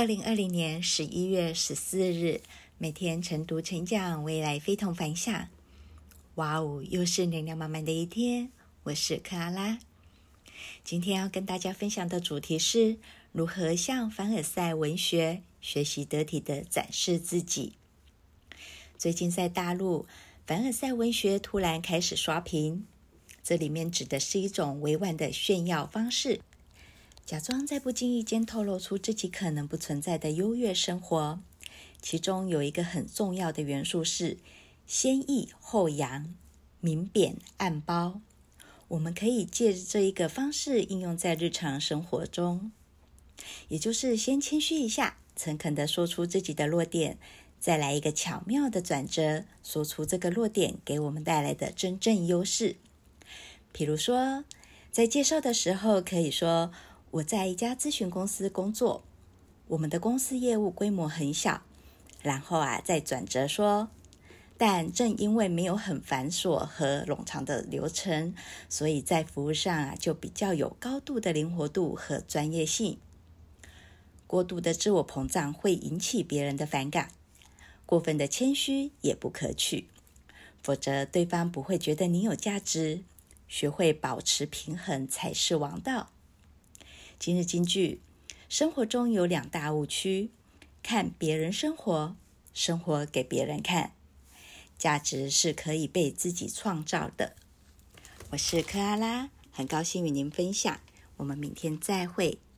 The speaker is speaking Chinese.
二零二零年十一月十四日，每天晨读晨讲，未来非同凡响。哇哦，又是能量满满的一天。我是克拉拉，今天要跟大家分享的主题是如何向凡尔赛文学学习得体的展示自己。最近在大陆，凡尔赛文学突然开始刷屏，这里面指的是一种委婉的炫耀方式。假装在不经意间透露出自己可能不存在的优越生活，其中有一个很重要的元素是先抑后扬、明贬暗褒。我们可以借着这一个方式应用在日常生活中，也就是先谦虚一下，诚恳地说出自己的弱点，再来一个巧妙的转折，说出这个弱点给我们带来的真正优势。比如说，在介绍的时候可以说。我在一家咨询公司工作，我们的公司业务规模很小。然后啊，再转折说，但正因为没有很繁琐和冗长的流程，所以在服务上啊，就比较有高度的灵活度和专业性。过度的自我膨胀会引起别人的反感，过分的谦虚也不可取，否则对方不会觉得你有价值。学会保持平衡才是王道。今日金句：生活中有两大误区，看别人生活，生活给别人看。价值是可以被自己创造的。我是克阿拉，很高兴与您分享。我们明天再会。